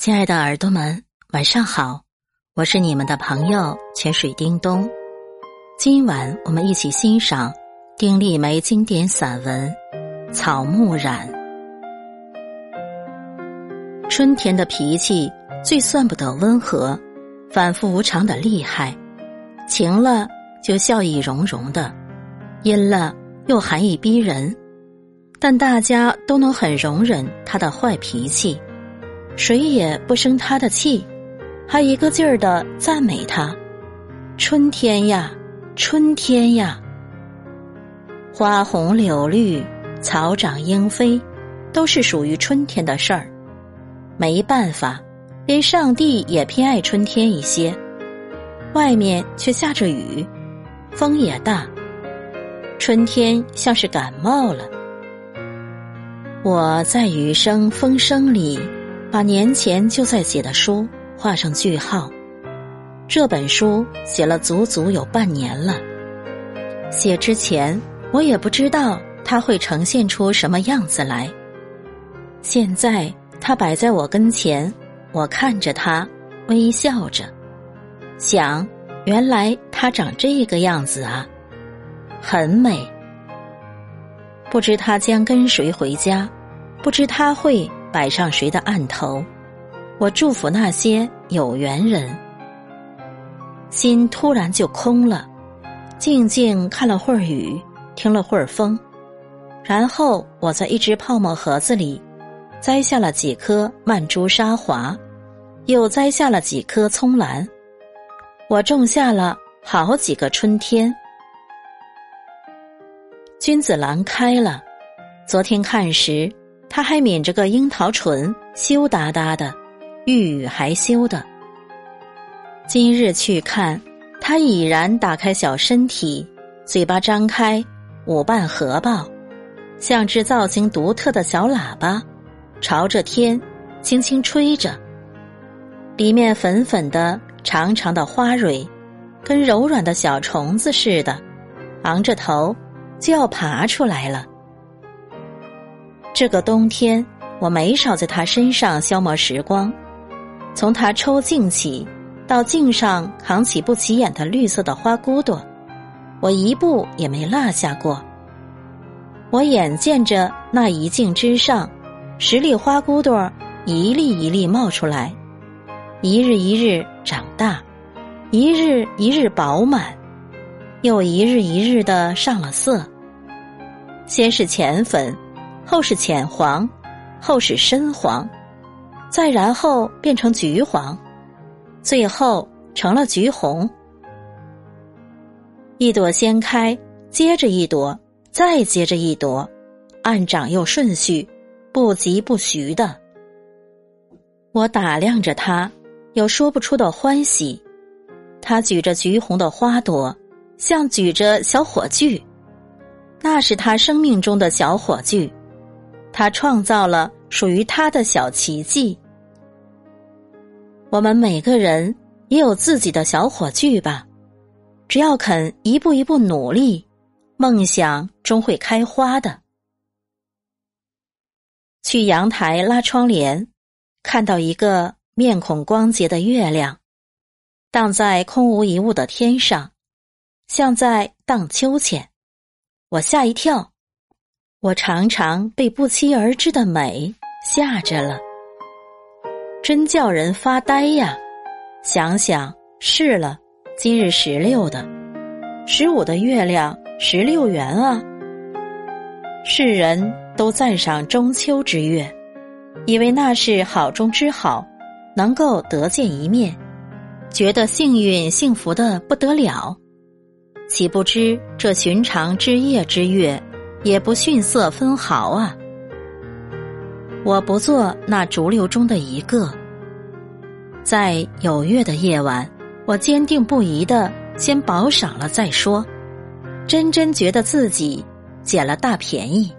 亲爱的耳朵们，晚上好，我是你们的朋友泉水叮咚。今晚我们一起欣赏丁立梅经典散文《草木染》。春天的脾气最算不得温和，反复无常的厉害，晴了就笑意融融的，阴了又寒意逼人，但大家都能很容忍他的坏脾气。谁也不生他的气，还一个劲儿的赞美他。春天呀，春天呀，花红柳绿，草长莺飞，都是属于春天的事儿。没办法，连上帝也偏爱春天一些。外面却下着雨，风也大，春天像是感冒了。我在雨声风声里。把年前就在写的书画上句号。这本书写了足足有半年了。写之前，我也不知道它会呈现出什么样子来。现在它摆在我跟前，我看着它，微笑着，想：原来它长这个样子啊，很美。不知他将跟谁回家，不知他会。摆上谁的案头？我祝福那些有缘人。心突然就空了，静静看了会儿雨，听了会儿风，然后我在一只泡沫盒子里摘下了几颗曼珠沙华，又摘下了几颗葱兰。我种下了好几个春天。君子兰开了，昨天看时。他还抿着个樱桃唇，羞答答的，欲语还休的。今日去看，他已然打开小身体，嘴巴张开，舞伴合抱，像只造型独特的小喇叭，朝着天轻轻吹着。里面粉粉的、长长的花蕊，跟柔软的小虫子似的，昂着头就要爬出来了。这个冬天，我没少在他身上消磨时光，从他抽茎起，到茎上扛起不起眼的绿色的花骨朵，我一步也没落下过。我眼见着那一茎之上，十粒花骨朵一粒一粒冒出来，一日一日长大，一日一日饱满，又一日一日的上了色。先是浅粉。后是浅黄，后是深黄，再然后变成橘黄，最后成了橘红。一朵先开，接着一朵，再接着一朵，按长幼顺序，不疾不徐的。我打量着他，有说不出的欢喜。他举着橘红的花朵，像举着小火炬，那是他生命中的小火炬。他创造了属于他的小奇迹。我们每个人也有自己的小火炬吧，只要肯一步一步努力，梦想终会开花的。去阳台拉窗帘，看到一个面孔光洁的月亮，荡在空无一物的天上，像在荡秋千。我吓一跳。我常常被不期而至的美吓着了，真叫人发呆呀！想想是了，今日十六的，十五的月亮十六圆啊！世人都赞赏中秋之月，以为那是好中之好，能够得见一面，觉得幸运幸福的不得了。岂不知这寻常之夜之月。也不逊色分毫啊！我不做那逐流中的一个，在有月的夜晚，我坚定不移的先饱赏了再说，真真觉得自己捡了大便宜。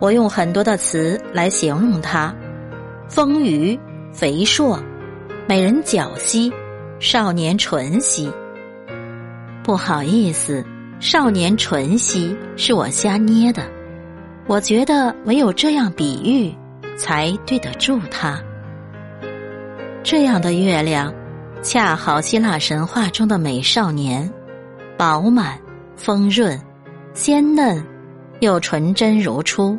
我用很多的词来形容它：丰腴、肥硕、美人脚兮、少年唇兮。不好意思。少年纯兮是我瞎捏的，我觉得唯有这样比喻，才对得住他。这样的月亮，恰好希腊神话中的美少年，饱满、丰润、鲜嫩，又纯真如初，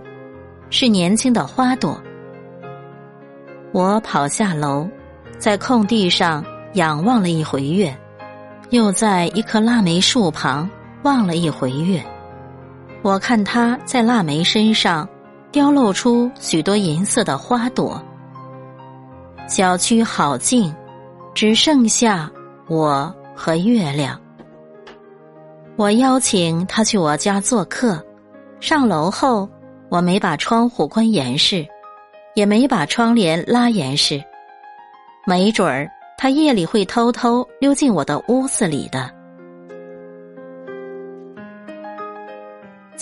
是年轻的花朵。我跑下楼，在空地上仰望了一回月，又在一棵腊梅树旁望了一回月。我看它在腊梅身上雕露出许多银色的花朵。小区好静，只剩下我和月亮。我邀请他去我家做客，上楼后我没把窗户关严实，也没把窗帘拉严实，没准儿他夜里会偷偷溜进我的屋子里的。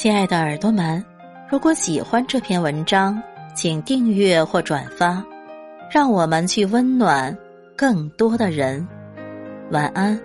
亲爱的耳朵们，如果喜欢这篇文章，请订阅或转发。让我们去温暖更多的人。晚安。